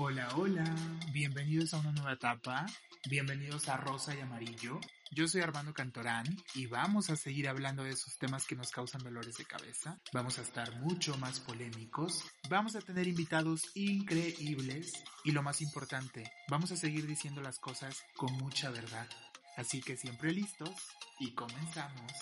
Hola, hola, bienvenidos a una nueva etapa, bienvenidos a Rosa y Amarillo. Yo soy Armando Cantorán y vamos a seguir hablando de esos temas que nos causan dolores de cabeza. Vamos a estar mucho más polémicos, vamos a tener invitados increíbles y lo más importante, vamos a seguir diciendo las cosas con mucha verdad. Así que siempre listos y comenzamos.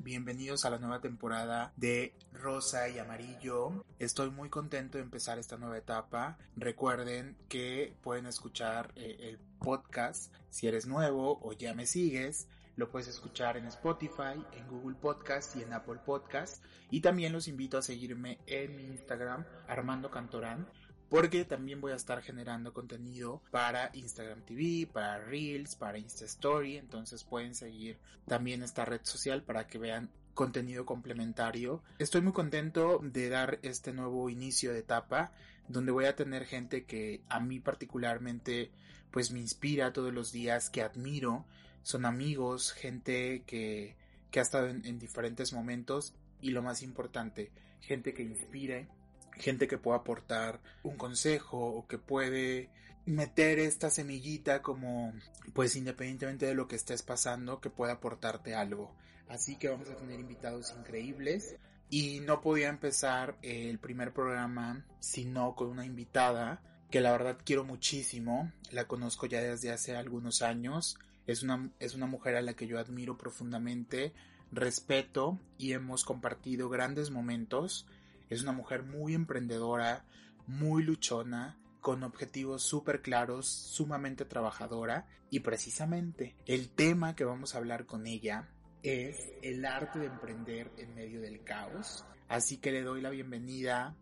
Bienvenidos a la nueva temporada de Rosa y Amarillo. Estoy muy contento de empezar esta nueva etapa. Recuerden que pueden escuchar eh, el podcast si eres nuevo o ya me sigues. Lo puedes escuchar en Spotify, en Google Podcast y en Apple Podcast. Y también los invito a seguirme en mi Instagram, Armando Cantorán porque también voy a estar generando contenido para Instagram TV, para Reels, para Insta Story, entonces pueden seguir también esta red social para que vean contenido complementario. Estoy muy contento de dar este nuevo inicio de etapa donde voy a tener gente que a mí particularmente pues me inspira todos los días, que admiro, son amigos, gente que, que ha estado en, en diferentes momentos. Y lo más importante, gente que inspire gente que pueda aportar un consejo o que puede meter esta semillita como pues independientemente de lo que estés pasando que pueda aportarte algo. Así que vamos a tener invitados increíbles. Y no podía empezar el primer programa sino con una invitada que la verdad quiero muchísimo. La conozco ya desde hace algunos años. Es una, es una mujer a la que yo admiro profundamente. Respeto y hemos compartido grandes momentos es una mujer muy emprendedora, muy luchona, con objetivos súper claros, sumamente trabajadora y precisamente el tema que vamos a hablar con ella es el arte de emprender en medio del caos. Así que le doy la bienvenida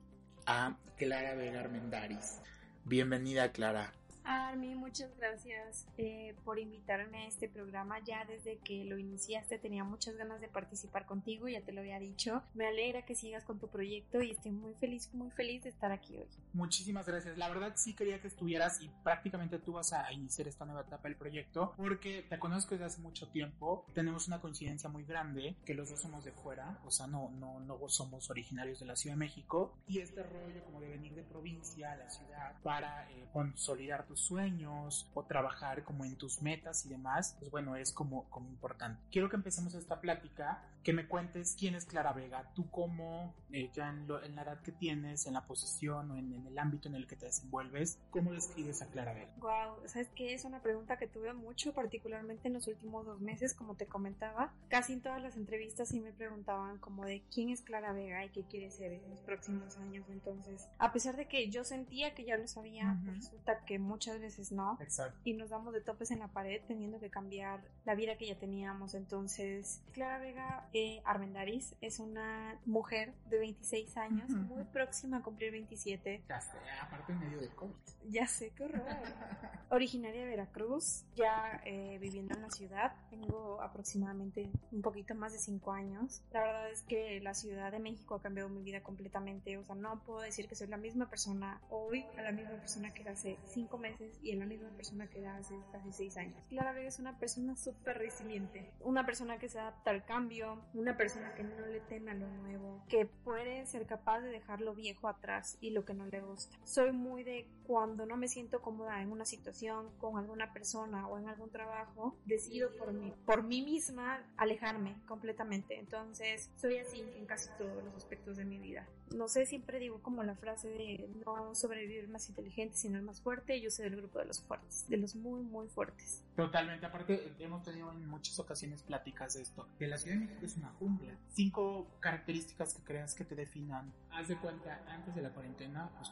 a Clara Vega Armendaris. Bienvenida Clara. Armi, muchas gracias eh, por invitarme a este programa. Ya desde que lo iniciaste tenía muchas ganas de participar contigo, ya te lo había dicho. Me alegra que sigas con tu proyecto y estoy muy feliz, muy feliz de estar aquí hoy. Muchísimas gracias. La verdad sí quería que estuvieras y prácticamente tú vas a iniciar esta nueva etapa del proyecto porque te conozco desde hace mucho tiempo. Tenemos una coincidencia muy grande que los dos somos de fuera, o sea, no, no, no somos originarios de la Ciudad de México y este rollo como de venir de provincia a la ciudad para eh, consolidar tu sueños o trabajar como en tus metas y demás, pues bueno, es como, como importante. Quiero que empecemos esta plática, que me cuentes quién es Clara Vega, tú cómo, eh, ya en, la edad que tienes, en la posición o en, el ámbito en el que te desenvuelves, ¿cómo describes a Clara Vega? Wow, sabes que es una pregunta que tuve mucho, particularmente en los últimos dos meses, como te comentaba. Casi en todas las entrevistas sí me preguntaban como de quién es Clara Vega y qué quiere ser en los próximos años. Entonces, a pesar de que yo sentía que ya lo sabía, resulta que muchas muchas veces no. Exacto. Y nos damos de topes en la pared teniendo que cambiar la vida que ya teníamos. Entonces, Clara Vega eh, Armendaris es una mujer de 26 años, muy próxima a cumplir 27. Ya sé, aparte en medio del COVID. Ya sé, qué horror. Originaria de Veracruz, ya eh, viviendo en la ciudad. Tengo aproximadamente un poquito más de 5 años. La verdad es que la Ciudad de México ha cambiado mi vida completamente. O sea, no puedo decir que soy la misma persona hoy a la misma persona que era hace 5 meses y en la misma persona que era hace casi seis años. Clara Vega es una persona súper resiliente, una persona que se adapta al cambio, una persona que no le teme a lo nuevo, que puede ser capaz de dejar lo viejo atrás y lo que no le gusta. Soy muy de cuando no me siento cómoda en una situación con alguna persona o en algún trabajo, decido por mí, por mí misma alejarme completamente. Entonces, soy así en casi todos los aspectos de mi vida. No sé, siempre digo como la frase de no sobrevivir más inteligente, sino el más fuerte. Yo soy del grupo de los fuertes, de los muy, muy fuertes. Totalmente, aparte hemos tenido en muchas ocasiones pláticas de esto, que la Ciudad de México es una jungla. Cinco características que creas que te definan. Haz de cuenta, antes de la cuarentena, pues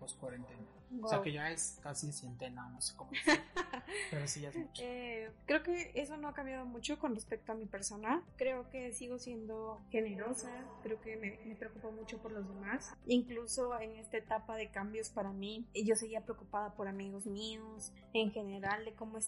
post cuarentena. O sea que ya es casi centena, no sé cómo decir. pero sí ya es mucho. Eh, creo que eso no ha cambiado mucho con respecto a mi persona. Creo que sigo siendo generosa, creo que me, me preocupo mucho por los demás. Incluso en esta etapa de cambios para mí, yo seguía preocupada por amigos míos, en general de cómo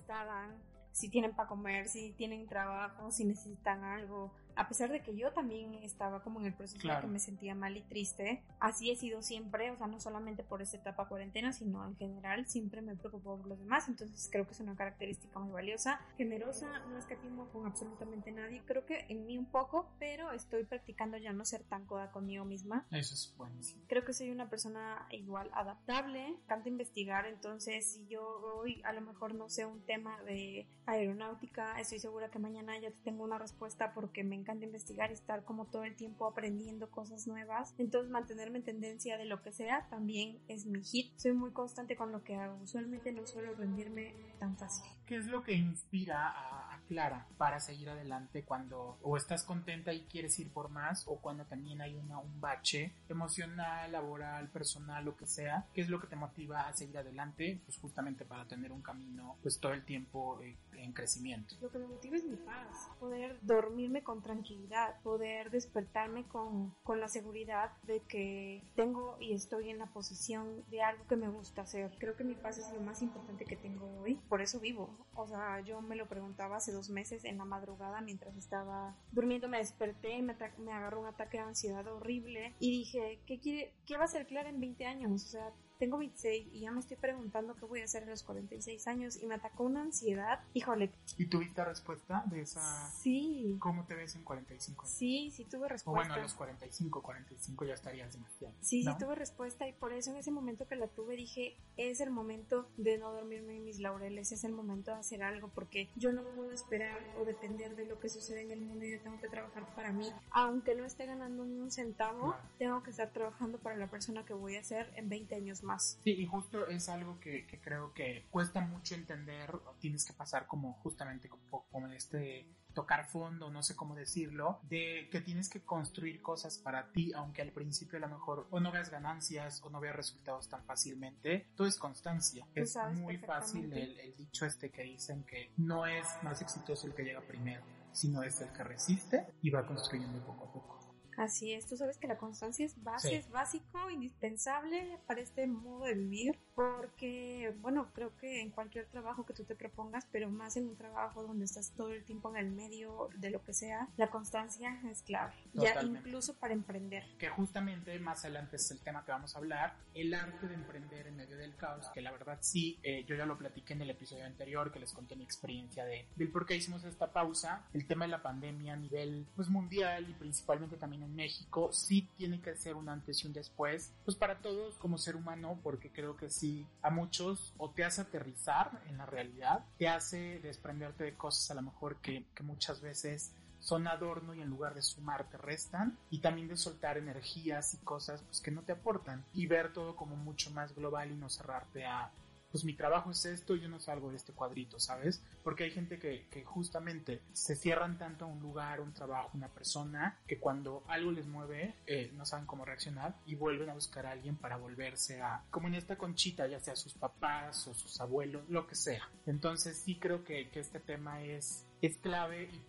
si tienen para comer, si tienen trabajo, si necesitan algo, a pesar de que yo también estaba como en el proceso de que me sentía mal y triste, así he sido siempre, o sea, no solamente por esta etapa cuarentena, sino en general, siempre me preocupo por los demás, entonces creo que es una característica muy valiosa, generosa, no escatimo con absolutamente nadie, creo que en mí un poco, pero estoy practicando ya no ser tan coda conmigo misma. Eso es buenísimo. Creo que soy una persona igual adaptable, encanta investigar, entonces si yo hoy a lo mejor no sé un tema de aeronáutica, estoy segura que mañana ya tengo una respuesta porque me encanta investigar y estar como todo el tiempo aprendiendo cosas nuevas. Entonces mantenerme en tendencia de lo que sea también es mi hit. Soy muy constante con lo que hago. Usualmente no suelo rendirme tan fácil. ¿Qué es lo que inspira a, Clara para seguir adelante cuando o estás contenta y quieres ir por más o cuando también hay un bache emocional, laboral, personal, lo que sea? ¿Qué es lo que te motiva a seguir adelante? Pues justamente para tener un camino pues todo el tiempo eh, en crecimiento. Lo que me motiva es mi paz, poder dormirme con tranquilidad, poder despertarme con, con la seguridad de que tengo y estoy en la posición de algo que me gusta hacer. Creo que mi paz es lo más importante que tengo hoy, por eso vivo. O sea, yo me lo preguntaba hace dos meses en la madrugada mientras estaba durmiendo, me desperté y me, me agarró un ataque de ansiedad horrible y dije, ¿qué, quiere, ¿qué va a ser Clara en 20 años? O sea, tengo 26 y ya me estoy preguntando qué voy a hacer a los 46 años y me atacó una ansiedad. Híjole. ¿Y tuviste respuesta de esa? Sí. ¿Cómo te ves en 45? Sí, sí tuve respuesta. O bueno, a los 45, 45 ya estarías demasiado. Sí, sí tuve respuesta y por eso en ese momento que la tuve dije, es el momento de no dormirme en mis laureles, es el momento de hacer algo porque yo no puedo esperar o depender de lo que sucede en el mundo y yo tengo que trabajar para mí. Aunque no esté ganando ni un centavo, tengo que estar trabajando para la persona que voy a ser en 20 años más Sí, y justo es algo que, creo que cuesta mucho entender, tienes que pasar como justamente como, como este tocar fondo, no sé cómo decirlo, de que tienes que construir cosas para ti, aunque al principio a lo mejor o no veas ganancias o no veas resultados tan fácilmente, todo es constancia. Es muy fácil el, el dicho este que dicen que no es más exitoso el que llega primero, sino es el que resiste y va construyendo poco a poco. Así es, tú sabes que la constancia es base, es básico, indispensable para este modo de vivir, porque, bueno, creo que en cualquier trabajo que tú te propongas, pero más en un trabajo donde estás todo el tiempo en el medio de lo que sea, la constancia es clave, ya incluso para emprender. Que justamente más adelante es el tema que vamos a hablar, el arte de emprender en medio del caos, que la verdad sí, eh, yo ya lo platiqué en el episodio anterior, que les conté mi experiencia de, del por qué hicimos esta pausa, el tema de la pandemia a nivel pues, mundial y principalmente también en México sí tiene que ser un antes y un después, pues para todos como ser humano, porque creo que sí, a muchos o te hace aterrizar en la realidad, te hace desprenderte de cosas a lo mejor que, que muchas veces son adorno y en lugar de sumar te restan y también de soltar energías y cosas pues que no te aportan y ver todo como mucho más global y no cerrarte a pues mi trabajo es esto y yo no salgo de este cuadrito, ¿sabes? Porque hay gente que, que justamente se cierran tanto a un lugar, un trabajo, una persona, que cuando algo les mueve, eh, no saben cómo reaccionar y vuelven a buscar a alguien para volverse a, como en esta conchita, ya sea sus papás o sus abuelos, lo que sea. Entonces sí creo que, que este tema es, es clave y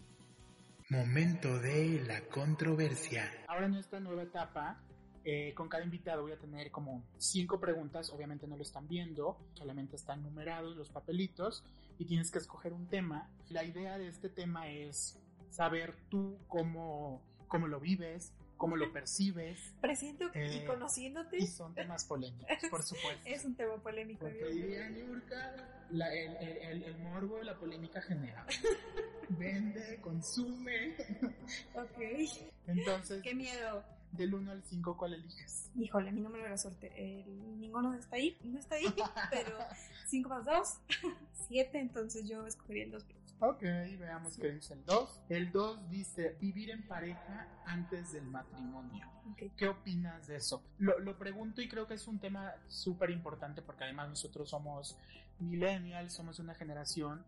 Momento de la controversia. Ahora en esta nueva etapa eh, con cada invitado voy a tener como cinco preguntas, obviamente no lo están viendo, solamente están numerados los papelitos y tienes que escoger un tema. La idea de este tema es saber tú cómo, cómo lo vives, cómo lo percibes. Presiento y eh, conociéndote. Y son temas polémicos, por supuesto. es un tema polémico. Porque diría Yurka, la, el, el, el, morbo, la polémica genera. Vende, consume. ok. Entonces. Qué miedo. Del 1 al 5, ¿cuál eliges? Híjole, mi número de la suerte. El, ninguno está ahí, no está ahí, pero 5 más 2, 7, entonces yo escogería el 2 Ok, veamos qué dice el 2. El 2 dice vivir en pareja antes del matrimonio. ¿Qué opinas de eso? Lo, lo, pregunto y creo que es un tema súper importante porque además nosotros somos millennials, somos una generación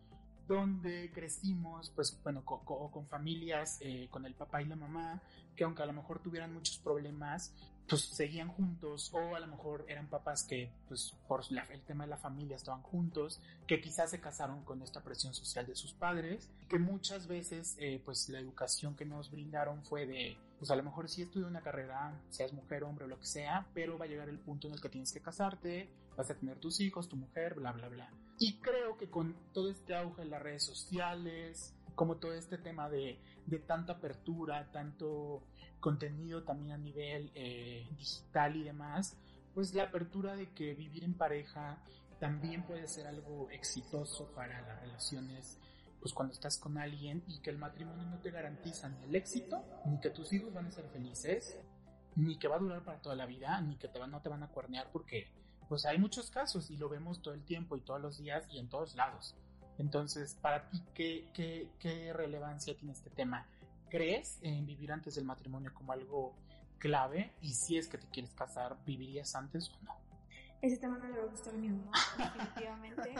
donde crecimos, pues bueno, con, familias, eh, con el papá y la mamá, que aunque a lo mejor tuvieran muchos problemas, pues seguían juntos o a lo mejor eran papás que pues por el tema de la familia estaban juntos, que quizás se casaron con esta presión social de sus padres, que muchas veces eh, pues la educación que nos brindaron fue de pues a lo mejor sí estudia una carrera, seas mujer, hombre o lo que sea, pero va a llegar el punto en el que tienes que casarte, vas a tener tus hijos, tu mujer, bla, bla, bla. Y creo que con todo este auge en las redes sociales, como todo este tema de, de tanta apertura, tanto contenido también a nivel eh, digital y demás, pues la apertura de que vivir en pareja también puede ser algo exitoso para las relaciones pues cuando estás con alguien y que el matrimonio no te garantiza ni el éxito, ni que tus hijos van a ser felices, ni que va a durar para toda la vida, ni que te van, no te van a cuernear porque pues hay muchos casos y lo vemos todo el tiempo y todos los días y en todos lados. Entonces, para ti, ¿qué, qué, qué relevancia tiene este tema? ¿Crees en vivir antes del matrimonio como algo clave? Y si es que te quieres casar, ¿vivirías antes o no? Ese tema no le va a gustar a mi mamá, definitivamente.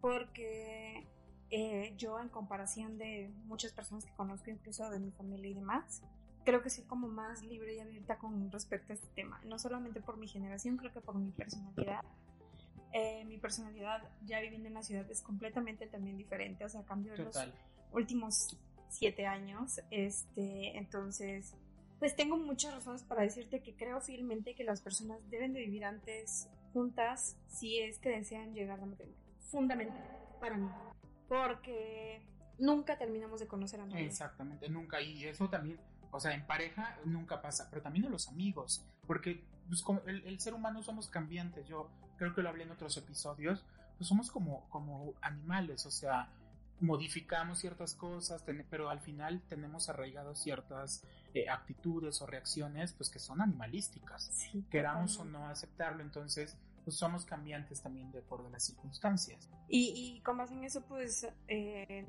Porque eh, yo, en comparación de muchas personas que conozco, incluso de mi familia y demás, creo que soy como más libre y abierta con respecto a este tema. No solamente por mi generación, creo que por mi personalidad. Eh, mi personalidad ya viviendo en la ciudad es completamente también diferente, o sea, cambio en los últimos siete años. Este, entonces, pues tengo muchas razones para decirte que creo fielmente que las personas deben de vivir antes juntas si es que desean llegar a matrimonio. Fundamental para mí. Porque nunca terminamos de conocer a nadie. Exactamente, nunca. Y eso también, o sea, en pareja nunca pasa, pero también en los amigos. Porque pues, el, el, ser humano somos cambiantes. Yo creo que lo hablé en otros episodios. Pues somos como, como animales, o sea, modificamos ciertas cosas, pero al final tenemos arraigados ciertas eh, actitudes o reacciones pues que son animalísticas, queramos o no aceptarlo, entonces pues somos cambiantes también de acuerdo a las circunstancias. Y, y con base en eso pues eh,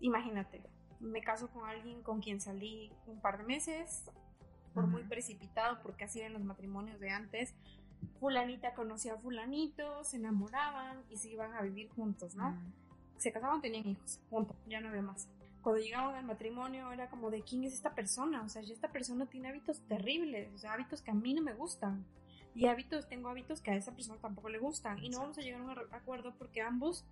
imagínate, me caso con alguien con quien salí un par de meses, por muy precipitado, porque así eran los matrimonios de antes, fulanita conocía a fulanito, se enamoraban y se iban a vivir juntos, ¿no? se casaban, tenían hijos, punto, ya no había más. Cuando llegaban al matrimonio era como de quién es esta persona, o sea, ya esta persona tiene hábitos terribles, o sea, hábitos que a mí no me gustan. Y hábitos, tengo hábitos que a esa persona tampoco le gustan. Y no vamos a llegar a un acuerdo porque ambos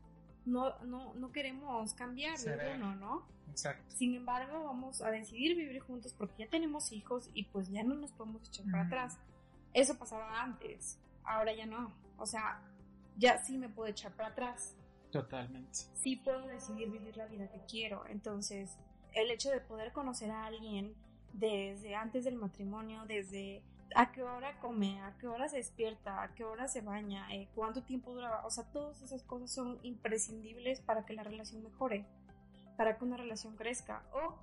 no, no, no queremos cambiar de uno, ¿no? Exacto. Sin embargo, vamos a decidir vivir juntos porque ya tenemos hijos y pues ya no nos podemos echar para atrás. Eso pasaba antes, ahora ya no. O sea, ya sí me puedo echar para atrás. Totalmente. Sí puedo decidir vivir la vida que quiero. Entonces, el hecho de poder conocer a alguien desde antes del matrimonio, desde a qué hora come, a qué hora se despierta, a qué hora se baña, eh, cuánto tiempo dura, o sea, todas esas cosas son imprescindibles para que la relación mejore, para que una relación crezca o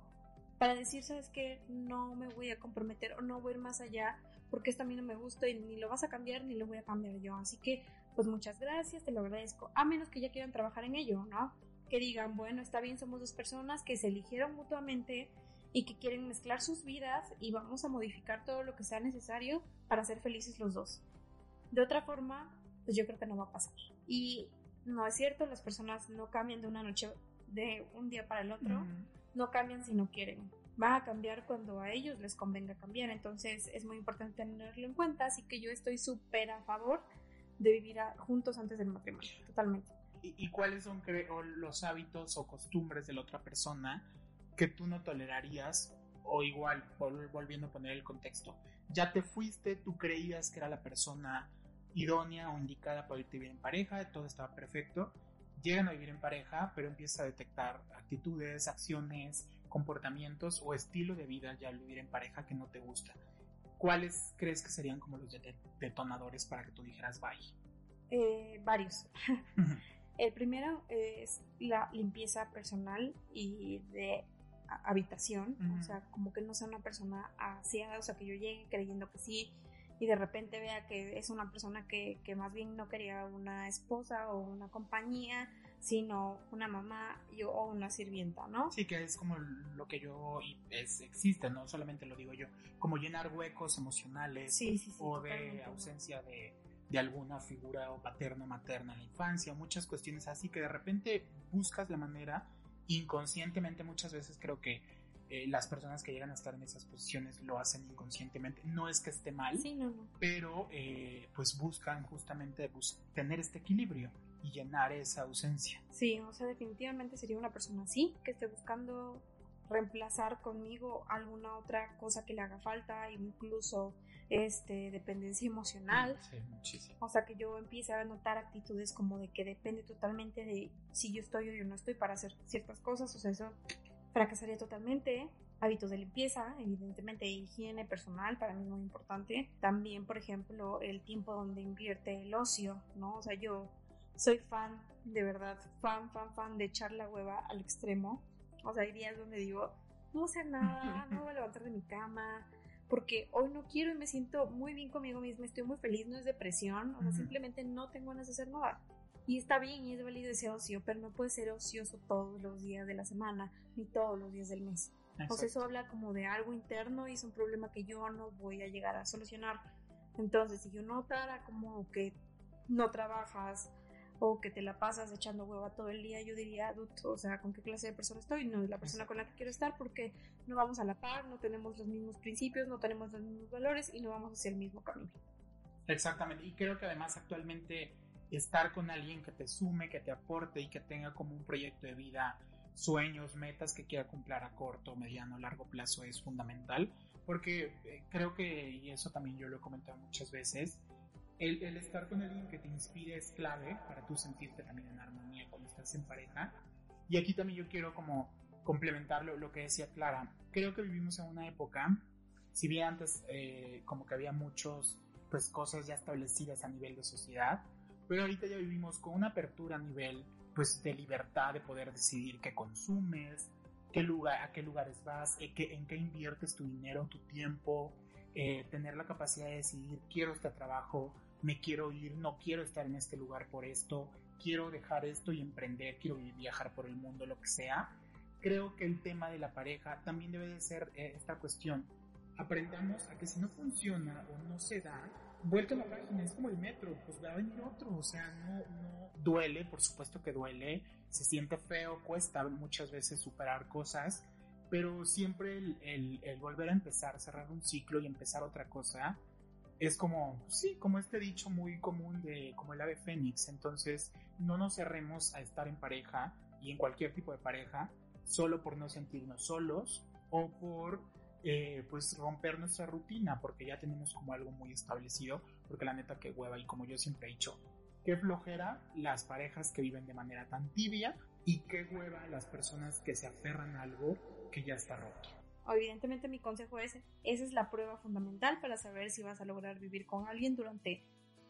para decir, sabes que no me voy a comprometer o no voy a ir más allá porque esto a mí no me gusta y ni lo vas a cambiar ni lo voy a cambiar yo. Así que, pues muchas gracias, te lo agradezco. A menos que ya quieran trabajar en ello, ¿no? Que digan, bueno, está bien, somos dos personas que se eligieron mutuamente y que quieren mezclar sus vidas y vamos a modificar todo lo que sea necesario para ser felices los dos. De otra forma, pues yo creo que no va a pasar. Y no es cierto, las personas no cambian de una noche, de un día para el otro, no cambian si no quieren va a cambiar cuando a ellos les convenga cambiar. Entonces es muy importante tenerlo en cuenta, así que yo estoy súper a favor de vivir juntos antes del matrimonio, totalmente. ¿Y, cuáles son los hábitos o costumbres de la otra persona que tú no tolerarías? O igual, volviendo a poner el contexto, ya te fuiste, tú creías que era la persona idónea o indicada para irte a vivir en pareja, todo estaba perfecto, llegan a vivir en pareja, pero empieza a detectar actitudes, acciones, comportamientos o estilo de vida ya al vivir en pareja que no te gusta. ¿Cuáles crees que serían como los detonadores para que tú dijeras bye? Eh, varios. El primero es la limpieza personal y de habitación, o sea, como que no sea una persona aseada, o sea, que yo llegue creyendo que sí y de repente vea que es una persona que, que más bien no quería una esposa o una compañía, sino una mamá o una sirvienta, ¿no? Sí, que es como lo que yo, es, existe, no solamente lo digo yo, como llenar huecos emocionales o de ausencia de, de, alguna figura o paterna o materna en la infancia, muchas cuestiones así que de repente buscas la manera, inconscientemente muchas veces creo que eh, las personas que llegan a estar en esas posiciones lo hacen inconscientemente. No es que esté mal, pero eh, pues buscan justamente tener este equilibrio y llenar esa ausencia. Sí, o sea, definitivamente sería una persona así, que esté buscando reemplazar conmigo alguna otra cosa que le haga falta, incluso este, dependencia emocional. Sí, muchísimo. O sea, que yo empiece a notar actitudes como de que depende totalmente de si yo estoy o yo no estoy para hacer ciertas cosas. O sea, eso fracasaría totalmente. Hábitos de limpieza, evidentemente, higiene personal para mí es muy importante. También, por ejemplo, el tiempo donde invierte el ocio, ¿no? O sea, yo soy fan, de verdad, fan, fan, fan de echar la hueva al extremo. O sea, hay días donde digo, no voy a hacer nada, no voy a levantar de mi cama, porque hoy no quiero y me siento muy bien conmigo misma, estoy muy feliz, no es depresión, o sea, simplemente no tengo ganas de hacer nada. Y está bien y es válido ese ocio, pero no puede ser ocioso todos los días de la semana, ni todos los días del mes. O sea, eso habla como de algo interno y es un problema que yo no voy a llegar a solucionar. Entonces, si yo notara como que no trabajas o que te la pasas echando hueva todo el día, yo diría, "Dut, o sea, ¿con qué clase de persona estoy? No es la persona con la que quiero estar porque no vamos a la par, no tenemos los mismos principios, no tenemos los mismos valores y no vamos hacia el mismo camino. Exactamente, y creo que además actualmente estar con alguien que te sume, que te aporte y que tenga como un proyecto de vida, sueños, metas que quiera cumplir a corto, mediano, largo plazo es fundamental, porque eh, creo que, y eso también yo lo he comentado muchas veces, el, el estar con alguien que te inspire es clave para tú sentirte también en armonía cuando estás en pareja. Y aquí también yo quiero como complementar lo, lo que decía Clara. Creo que vivimos en una época, si bien antes eh, como que había muchos pues cosas ya establecidas a nivel de sociedad, pero ahorita ya vivimos con una apertura a nivel pues de libertad de poder decidir qué consumes, qué lugar, a qué lugares vas, en qué, en qué inviertes tu dinero, tu tiempo, eh, tener la capacidad de decidir quiero este trabajo, me quiero ir, no quiero estar en este lugar por esto, quiero dejar esto y emprender, quiero viajar por el mundo, lo que sea. Creo que el tema de la pareja también debe de ser eh, esta cuestión. Aprendamos a que si no funciona o no se da, vuelta a la página, es como el metro, pues va a venir otro, o sea, no, no duele, por supuesto que duele, se siente feo, cuesta muchas veces superar cosas, pero siempre el, el, el volver a empezar, cerrar un ciclo y empezar otra cosa, es como, sí, como este dicho muy común de como el ave fénix. Entonces, no nos cerremos a estar en pareja y en cualquier tipo de pareja solo por no sentirnos solos o por eh, pues romper nuestra rutina porque ya tenemos como algo muy establecido. Porque la neta que hueva y como yo siempre he dicho, qué flojera las parejas que viven de manera tan tibia y qué hueva las personas que se aferran a algo que ya está roto. Evidentemente mi consejo es, esa es la prueba fundamental para saber si vas a lograr vivir con alguien durante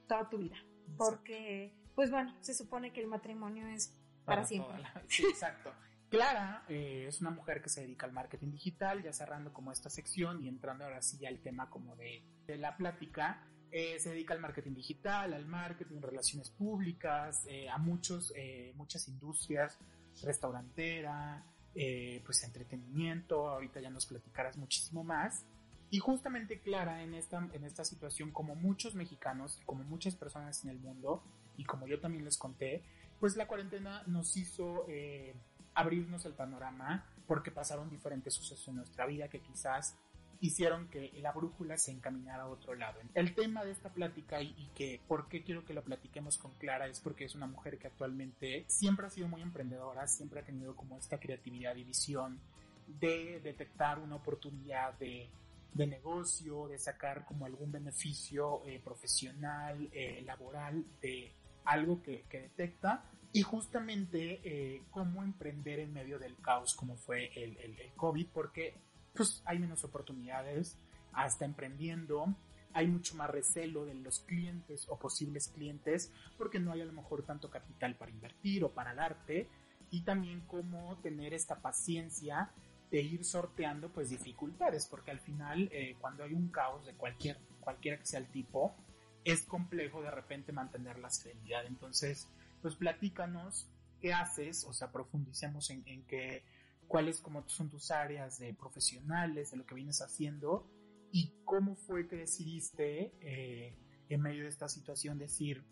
toda tu vida. Porque, pues bueno, se supone que el matrimonio es para, para siempre. La... Sí, exacto. Clara eh, es una mujer que se dedica al marketing digital, ya cerrando como esta sección y entrando ahora sí al tema como de, de la plática. Eh, se dedica al marketing digital, al marketing, relaciones públicas, eh, a muchos, muchas industrias, restaurantera, eh, pues entretenimiento, ahorita ya nos platicarás muchísimo más. Y justamente Clara en esta, en esta situación, como muchos mexicanos, como muchas personas en el mundo, y como yo también les conté, pues la cuarentena nos hizo eh, abrirnos el panorama porque pasaron diferentes sucesos en nuestra vida que quizás hicieron que la brújula se encaminara a otro lado. El tema de esta plática y, que por qué quiero que lo platiquemos con Clara es porque es una mujer que actualmente siempre ha sido muy emprendedora, siempre ha tenido como esta creatividad y visión de detectar una oportunidad de, negocio, de sacar como algún beneficio eh, profesional, eh, laboral de algo que, detecta y justamente eh, cómo emprender en medio del caos como fue el, el COVID porque pues hay menos oportunidades hasta emprendiendo, hay mucho más recelo de los clientes o posibles clientes porque no hay a lo mejor tanto capital para invertir o para darte y también cómo tener esta paciencia de ir sorteando pues dificultades porque al final eh, cuando hay un caos de cualquier cualquiera que sea el tipo es complejo de repente mantener la serenidad. Entonces pues platícanos qué haces o sea profundicemos en, en que cuáles como son tus áreas de profesionales, de lo que vienes haciendo y cómo fue que decidiste eh, en medio de esta situación decir,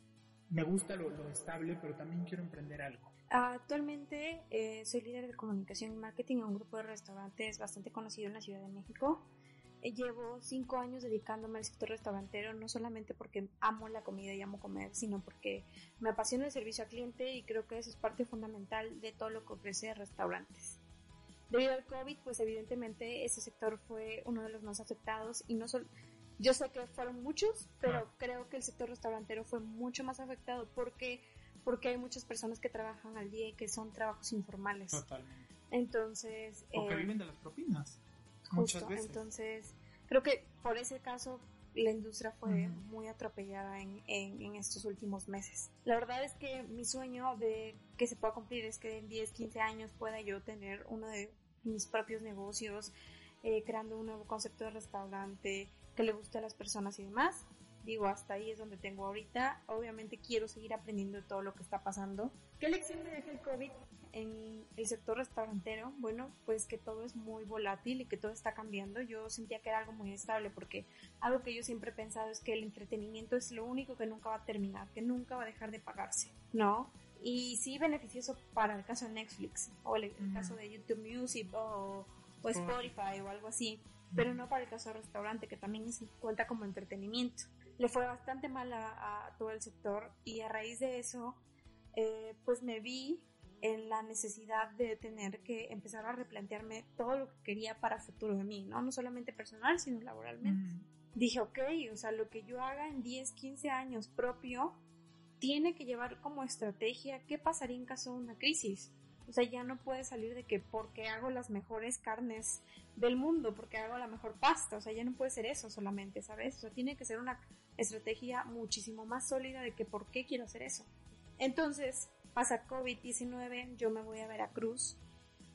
me gusta lo, lo estable, pero también quiero emprender algo. Actualmente eh, soy líder de comunicación y marketing en un grupo de restaurantes bastante conocido en la Ciudad de México. Eh, llevo cinco años dedicándome al sector restaurantero, no solamente porque amo la comida y amo comer, sino porque me apasiona el servicio al cliente y creo que eso es parte fundamental de todo lo que ofrece restaurantes. Debido al COVID, pues evidentemente ese sector fue uno de los más afectados y no solo Yo sé que fueron muchos, pero creo que el sector restaurantero fue mucho más afectado porque porque hay muchas personas que trabajan al día y que son trabajos informales. Totalmente. Entonces... O que eh, viven de las propinas. Justo, Muchas veces. entonces creo que por ese caso la industria fue muy atropellada en, en- en estos últimos meses. La verdad es que mi sueño de que se pueda cumplir es que en 10, 15 años pueda yo tener uno de mis propios negocios, eh, creando un nuevo concepto de restaurante que le guste a las personas y demás. Digo, hasta ahí es donde tengo ahorita. Obviamente quiero seguir aprendiendo de todo lo que está pasando. ¿Qué lección me deja el COVID en el sector restaurantero? Bueno, pues que todo es muy volátil y que todo está cambiando. Yo sentía que era algo muy estable porque algo que yo siempre he pensado es que el entretenimiento es lo único que nunca va a terminar, que nunca va a dejar de pagarse, ¿no? Y sí beneficioso para el caso de Netflix o el, el caso de YouTube Music o, o Spotify. O algo así, pero no para el caso de restaurante que también se cuenta como entretenimiento. Le fue bastante mal a, a todo el sector y a raíz de eso eh, pues me vi en la necesidad de tener que empezar a replantearme todo lo que quería para futuro de mí, ¿no? No solamente personal, sino laboralmente. Dije, ok, o sea, lo que yo haga en 10, 15 años propio tiene que llevar como estrategia qué pasaría en caso de una crisis. O sea, ya no puede salir de que porque hago las mejores carnes del mundo, porque hago la mejor pasta, o sea, ya no puede ser eso solamente, ¿sabes? O sea, tiene que ser una estrategia muchísimo más sólida de que por qué quiero hacer eso. Entonces, pasa COVID-19, yo me voy a Veracruz,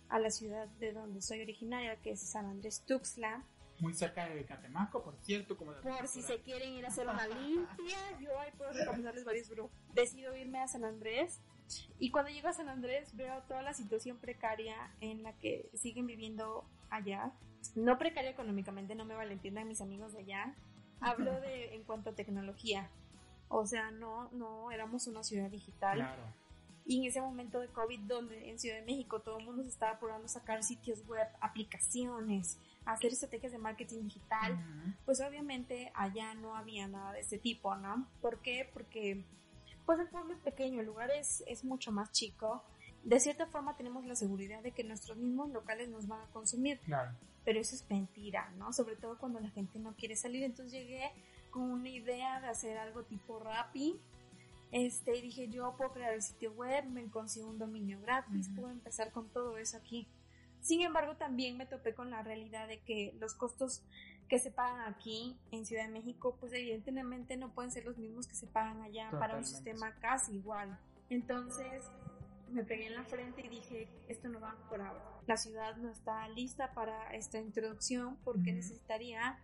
a la ciudad de donde soy originaria, que es San Andrés Tuxtla, Muy cerca de Catemaco, por cierto. Como por si se quieren ir a hacer una limpia, yo ahí puedo recomendarles varios grupos. Decido irme a San Andrés y cuando llego a San Andrés veo toda la situación precaria en la que siguen viviendo allá. No precaria económicamente, no me malentiendan mis amigos de allá. Hablo de en cuanto a tecnología. O sea, no, no éramos una ciudad digital. Claro. Y en ese momento de COVID, donde en Ciudad de México todo el mundo se estaba apurando a sacar sitios web, aplicaciones, hacer estrategias de marketing digital, pues obviamente allá no había nada de ese tipo, ¿no? ¿Por qué? Porque pues el pueblo es pequeño, el lugar es, es mucho más chico. De cierta forma tenemos la seguridad de que nuestros mismos locales nos van a consumir, Claro. pero eso es mentira, ¿no? Sobre todo cuando la gente no quiere salir. Entonces llegué con una idea de hacer algo tipo Rappi. Este, y dije, yo puedo crear el sitio web, me consigo un dominio gratis, puedo empezar con todo eso aquí. Sin embargo, también me topé con la realidad de que los costos que se pagan aquí en Ciudad de México, pues evidentemente no pueden ser los mismos que se pagan allá para un sistema casi igual. Entonces, me pegué en la frente y dije, esto no va por ahora. La ciudad no está lista para esta introducción porque necesitaría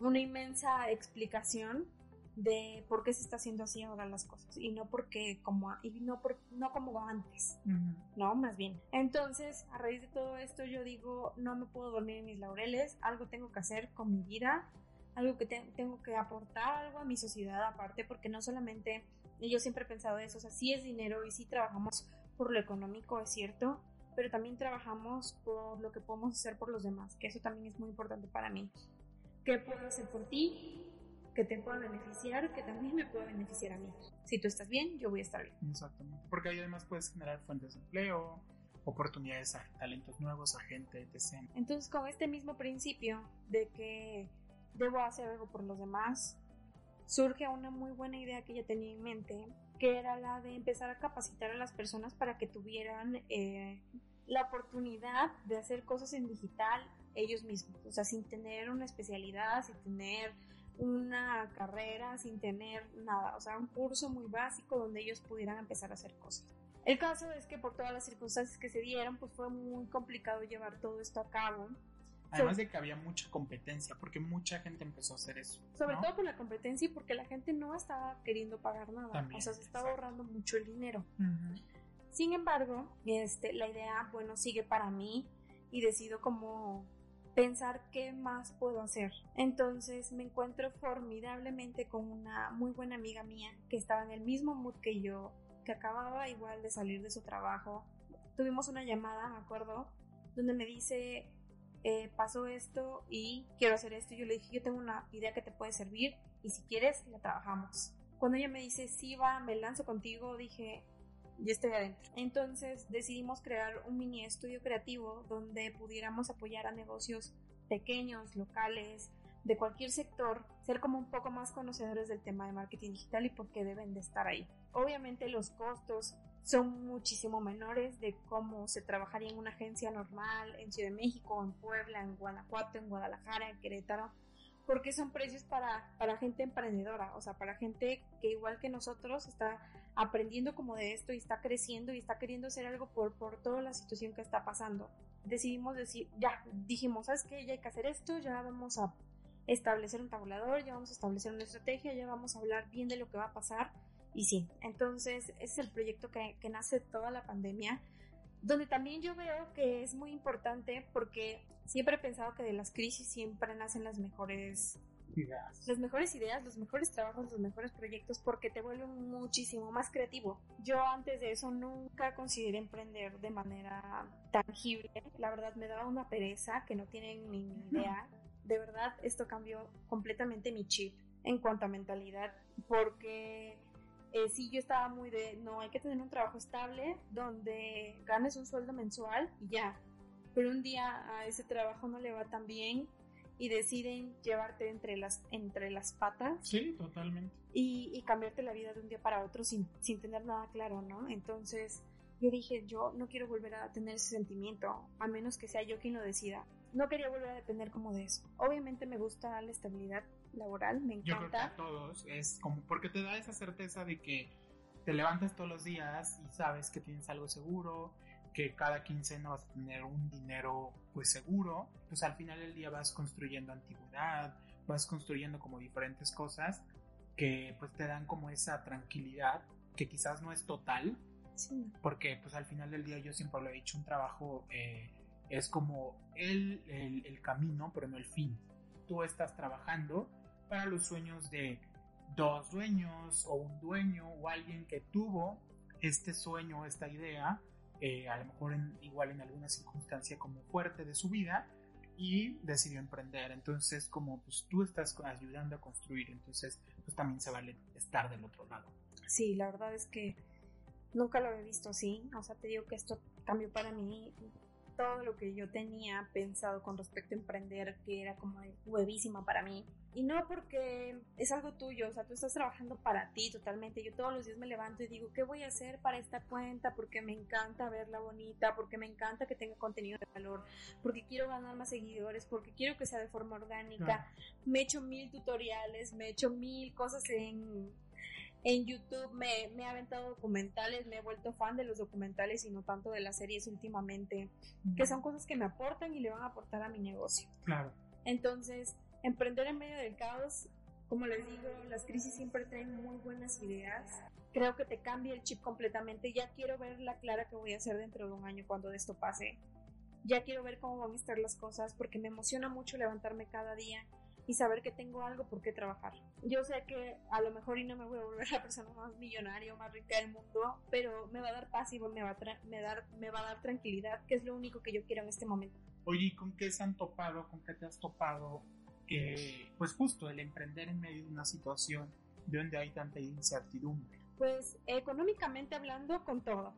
una inmensa explicación de por qué se está haciendo así ahora las cosas y no porque como y no por, no como antes no más bien. Entonces a raíz de todo esto yo digo no me puedo dormir en mis laureles algo tengo que hacer con mi vida algo que te- tengo que aportar algo a mi sociedad aparte porque no solamente y yo siempre he pensado eso o sea sí es dinero y sí trabajamos por lo económico es cierto pero también trabajamos por lo que podemos hacer por los demás que eso también es muy importante para mí. Qué puedo hacer por ti que te pueda beneficiar que también me pueda beneficiar a mí si tú estás bien yo voy a estar bien Exactamente. Porque ahí además puedes generar fuentes de empleo, oportunidades a talentos nuevos, a gente, etc. Entonces, con este mismo principio de que debo hacer algo por los demás, surge una muy buena idea que yo tenía en mente, que era la de empezar a capacitar a las personas para que tuvieran eh, la oportunidad de hacer cosas en digital ellos mismos, o sea, sin tener una especialidad, sin tener una carrera, sin tener nada, o sea, un curso muy básico donde ellos pudieran empezar a hacer cosas. El caso es que por todas las circunstancias que se dieron, pues fue muy complicado llevar todo esto a cabo. Además de que había mucha competencia, porque mucha gente empezó a hacer eso. Sobre ¿no? todo por la competencia y porque la gente no estaba queriendo pagar nada. También, o sea, se estaba exacto. ahorrando mucho el dinero. Sin embargo, este, la idea, bueno, sigue para mí y decido como pensar qué más puedo hacer. Entonces me encuentro formidablemente con una muy buena amiga mía que estaba en el mismo mood que yo, que acababa igual de salir de su trabajo. Tuvimos una llamada, me acuerdo, donde me dice, eh, pasó esto y quiero hacer esto. Yo le dije, yo tengo una idea que te puede servir y si quieres, la trabajamos. Cuando ella me dice, sí, va, me lanzo contigo, dije, yo estoy adentro. Entonces decidimos crear un mini estudio creativo donde pudiéramos apoyar a negocios pequeños, locales, de cualquier sector, ser como un poco más conocedores del tema de marketing digital y por qué deben de estar ahí. Obviamente los costos son muchísimo menores de cómo se trabajaría en una agencia normal en Ciudad de México, en Puebla, en Guanajuato, en Guadalajara, en Querétaro, porque son precios para, para gente emprendedora, o sea, para gente que igual que nosotros está aprendiendo como de esto y está creciendo y está queriendo hacer algo por, por toda la situación que está pasando. Decidimos decir, ya, dijimos, ¿sabes qué? Ya hay que hacer esto, ya vamos a establecer un tabulador, ya vamos a establecer una estrategia, ya vamos a hablar bien de lo que va a pasar. Y sí, entonces es el proyecto que, que nace toda la pandemia, donde también yo veo que es muy importante porque siempre he pensado que de las crisis siempre nacen las mejores Ideas. las mejores ideas, los mejores trabajos, los mejores proyectos porque te vuelven muchísimo más creativo. Yo antes de eso nunca consideré emprender de manera tangible. La verdad me daba una pereza que no tienen ni idea. De verdad esto cambió completamente mi chip en cuanto a mentalidad porque eh, sí yo estaba muy de no hay que tener un trabajo estable donde ganes un sueldo mensual y ya. Pero un día a ese trabajo no le va tan bien y deciden llevarte entre las, entre las patas Sí, totalmente. y, y cambiarte la vida de un día para otro sin, sin tener nada claro, ¿no? Entonces yo dije, yo no quiero volver a tener ese sentimiento, a menos que sea yo quien lo decida. No quería volver a depender como de eso. Obviamente me gusta la estabilidad laboral, me Yo creo que a encanta. todos es como porque te da esa certeza de que te levantas todos los días y sabes que tienes algo seguro, que cada quincena vas a tener un dinero pues seguro, pues al final del día vas construyendo antigüedad, vas construyendo como diferentes cosas que pues te dan como esa tranquilidad que quizás no es total, Sí. porque pues al final del día yo siempre lo he dicho, un trabajo eh, es como el, el, el camino, pero no el fin. Tú estás trabajando para los sueños de dos dueños o un dueño o alguien que tuvo este sueño, esta idea, eh, a lo mejor igual en alguna circunstancia como fuerte de su vida y decidió emprender. Entonces como pues tú estás ayudando a construir, entonces pues también se vale estar del otro lado. Sí, la verdad es que nunca lo había visto así. O sea, te digo que esto cambió para mí todo lo que yo tenía pensado con respecto a emprender, que era como huevísima para mí. Y no porque es algo tuyo, o sea, tú estás trabajando para ti totalmente. Yo todos los días me levanto y digo, ¿qué voy a hacer para esta cuenta? Porque me encanta verla bonita, porque me encanta que tenga contenido de valor, porque quiero ganar más seguidores, porque quiero que sea de forma orgánica. Me he hecho mil tutoriales, me he hecho mil cosas en, en YouTube, me, me he aventado documentales, me he vuelto fan de los documentales y no tanto de las series últimamente, que son cosas que me aportan y le van a aportar a mi negocio. Claro. Entonces, emprender en medio del caos, como les digo, las crisis siempre traen muy buenas ideas. Creo que te cambia el chip completamente. Ya quiero ver la clara que voy a hacer dentro de un año cuando esto pase. Ya quiero ver cómo van a estar las cosas porque me emociona mucho levantarme cada día y saber que tengo algo por qué trabajar. Yo sé que a lo mejor y no me voy a volver la persona más millonaria o más rica del mundo, pero me va a dar paz y me va a, me dar, me va a dar tranquilidad, que es lo único que yo quiero en este momento. Oye, ¿y con qué se han topado? ¿Con qué te has topado? Eh, pues justo el emprender en medio de una situación de donde hay tanta incertidumbre. Pues económicamente hablando, con todo.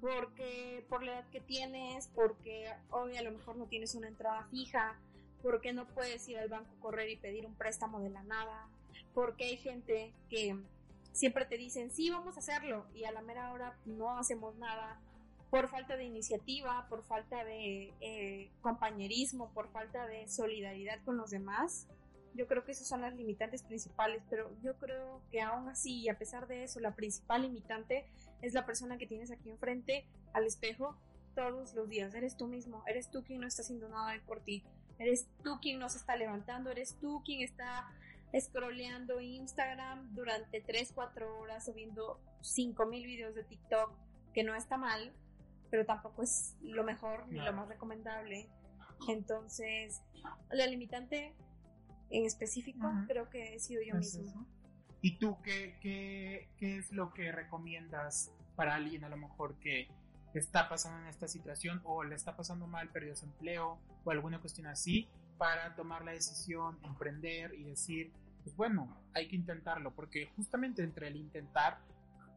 Porque por la edad que tienes, porque hoy a lo mejor no tienes una entrada fija, porque no puedes ir al banco correr y pedir un préstamo de la nada, porque hay gente que siempre te dicen, sí, vamos a hacerlo, y a la mera hora no hacemos nada, por falta de iniciativa, por falta de eh, compañerismo, por falta de solidaridad con los demás. Yo creo que esas son las limitantes principales, pero yo creo que aún así, y a pesar de eso, la principal limitante es la persona que tienes aquí enfrente al espejo todos los días. Eres tú mismo, eres tú quien no está haciendo nada por ti, eres tú quien no se está levantando, eres tú quien está scrolleando Instagram durante 3, 4 horas o viendo 5000 videos de TikTok, que no está mal, pero tampoco es lo mejor ni lo más recomendable. Entonces, la limitante en específico creo que he sido yo Es misma. eso. ¿Y tú qué, qué, qué es lo que recomiendas para alguien a lo mejor que está pasando en esta situación o le está pasando mal, perdió su empleo o alguna cuestión así para tomar la decisión, emprender y decir, pues bueno, hay que intentarlo porque justamente entre el intentar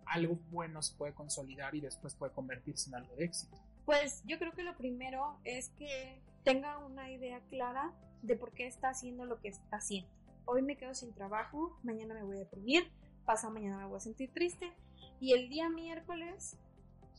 algo bueno se puede consolidar y después puede convertirse en algo de éxito. Pues yo creo que lo primero es que tenga una idea clara de por qué está haciendo lo que está haciendo. Hoy me quedo sin trabajo, mañana me voy a deprimir, pasa mañana me voy a sentir triste y el día miércoles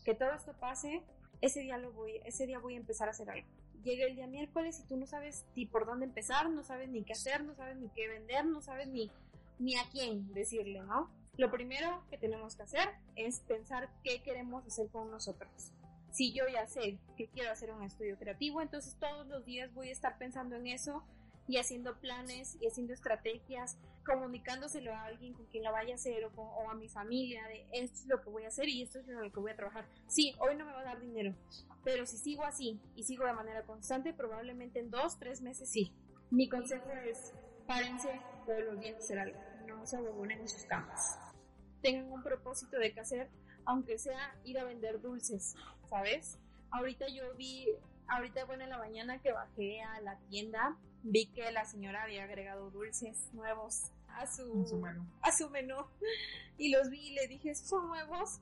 que todo esto pase, ese día lo voy, ese día voy a empezar a hacer algo. Llega el día miércoles y tú no sabes ni por dónde empezar, no sabes ni qué hacer, no sabes ni qué vender, no sabes ni, ni a quién decirle, ¿no? Lo primero que tenemos que hacer es pensar qué queremos hacer con nosotros. Si yo ya sé que quiero hacer un estudio creativo, entonces todos los días voy a estar pensando en eso y haciendo planes y haciendo estrategias, comunicándoselo a alguien con quien la vaya a hacer o, o, a mi familia de esto es lo que voy a hacer y esto es lo que voy a trabajar. Sí, hoy no me va a dar dinero, pero si sigo así y sigo de manera constante, probablemente en dos, tres meses sí. Mi consejo es, párense todos los días a hacer algo, no se abonen en sus camas tengan un propósito de qué hacer, aunque sea ir a vender dulces, ¿sabes? Ahorita yo vi, ahorita bueno en la mañana que bajé a la tienda, vi que la señora había agregado dulces nuevos a su, su menú. a su menú y los vi y le dije, ¿son nuevos?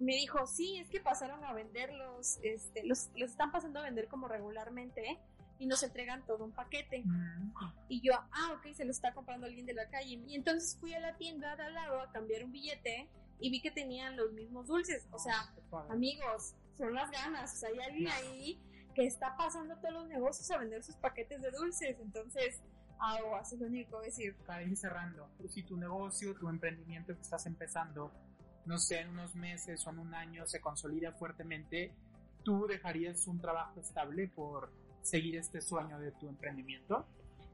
Me dijo, sí, es que pasaron a venderlos, este, los, los están pasando a vender como regularmente, y nos entregan todo un paquete. Mm. Y yo, ah, ok, se lo está comprando alguien de la calle. Y entonces fui a la tienda de al lado a cambiar un billete y vi que tenían los mismos dulces. O sea, amigos, son las ganas. O sea, hay alguien ahí que está pasando todos los negocios a vender sus paquetes de dulces. Entonces, aguas, es lo único que decir. Para ir cerrando, si tu negocio, tu emprendimiento que estás empezando, no sé, en unos meses o en un año se consolida fuertemente, tú dejarías un trabajo estable por seguir este sueño de tu emprendimiento?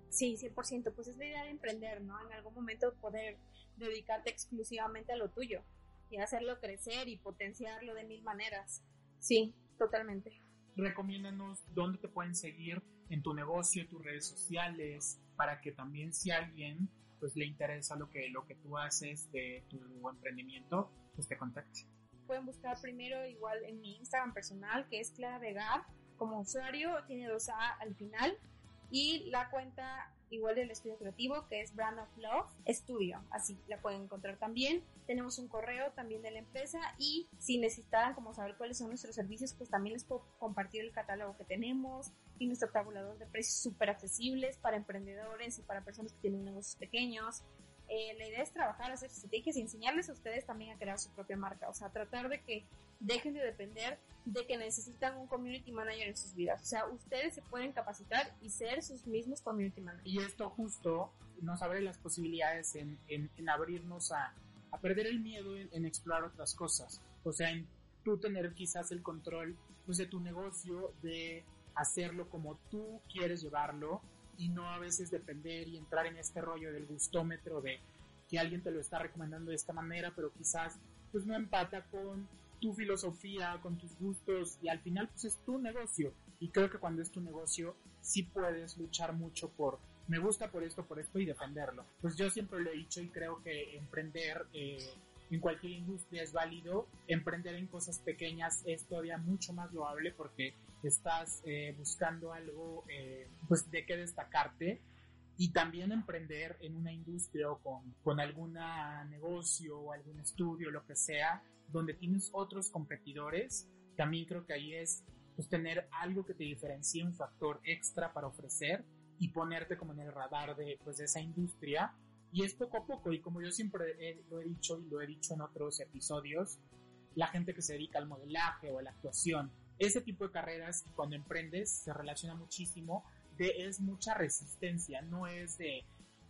Sí, 100%, pues es la idea de emprender, ¿no? En algún momento poder dedicarte exclusivamente a lo tuyo y hacerlo crecer y potenciarlo de mil maneras. Sí, totalmente. Recomiéndanos dónde te pueden seguir en tu negocio, tus redes sociales, para que también si alguien pues le interesa lo que, lo que tú haces de tu emprendimiento, pues te contacte. Pueden buscar primero igual en mi Instagram personal, que es Clara Vegar, como usuario, tiene dos A al final. Y la cuenta igual del estudio creativo, que es Brand of Love Studio. Así la pueden encontrar también. Tenemos un correo también de la empresa y si necesitan como saber cuáles son nuestros servicios, pues también les puedo compartir el catálogo que tenemos y nuestro tabulador de precios súper accesibles para emprendedores y para personas que tienen negocios pequeños. Eh, la idea es trabajar, hacer estrategias y enseñarles a ustedes también a crear su propia marca. O sea, tratar de que dejen de depender de que necesitan un community manager en sus vidas. O sea, ustedes se pueden capacitar y ser sus mismos community managers. Y esto justo nos abre las posibilidades en, en, abrirnos a, a, perder el miedo en, explorar otras cosas. O sea, en tú tener quizás el control pues, de tu negocio, de hacerlo como tú quieres llevarlo y no a veces depender y entrar en este rollo del gustómetro de que alguien te lo está recomendando de esta manera, pero quizás pues no empata con tu filosofía, con tus gustos y al final pues es tu negocio. Y creo que cuando es tu negocio sí puedes luchar mucho por me gusta por esto, por esto y defenderlo. Pues yo siempre lo he dicho y creo que emprender eh, en cualquier industria es válido. Emprender en cosas pequeñas es todavía mucho más loable porque estás eh, buscando algo eh, pues de qué destacarte y también emprender en una industria o con, con algún negocio o algún estudio, lo que sea, donde tienes otros competidores, también creo que ahí es pues, tener algo que te diferencie, un factor extra para ofrecer y ponerte como en el radar de, pues, de esa industria. Y es poco a poco, y como yo siempre lo he dicho y lo he dicho en otros episodios, la gente que se dedica al modelaje o a la actuación, ese tipo de carreras cuando emprendes se relaciona muchísimo de es mucha resistencia, no es de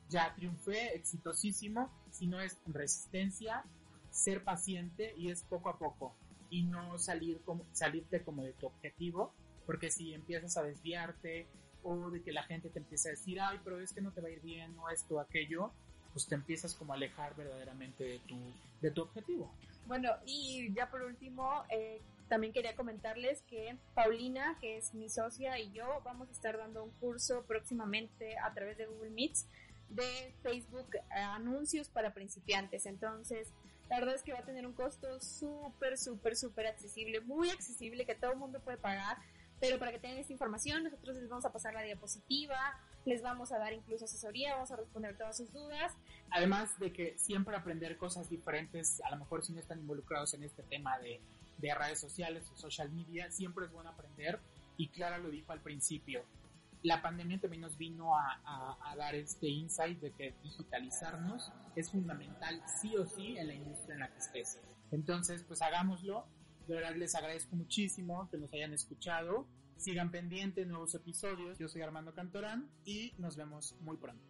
ya triunfé exitosísimo, sino es resistencia, ser paciente y es poco a poco y no salir como, salirte como de tu objetivo, porque si empiezas a desviarte o de que la gente te empieza a decir, ay, pero es que no te va a ir bien o esto aquello, pues te empiezas como a alejar verdaderamente de tu, de tu objetivo. Bueno, y ya por último, eh, también quería comentarles que Paulina, que es mi socia, y yo vamos a estar dando un curso próximamente a través de Google Meets de Facebook eh, anuncios para principiantes. Entonces, la verdad es que va a tener un costo súper, súper, súper accesible, muy accesible, que todo el mundo puede pagar. Pero para que tengan esta información, nosotros les vamos a pasar la diapositiva, les vamos a dar incluso asesoría, vamos a responder todas sus dudas. Además de que siempre aprender cosas diferentes, a lo mejor si no están involucrados en este tema de, de redes sociales o social media, siempre es bueno aprender y Clara lo dijo al principio. La pandemia también nos vino a, a, a dar este insight de que digitalizarnos es fundamental sí o sí en la industria en la que estés. Entonces, pues hagámoslo. De verdad les agradezco muchísimo que nos hayan escuchado Sigan pendientes nuevos episodios. Yo soy Armando Cantorán y nos vemos muy pronto.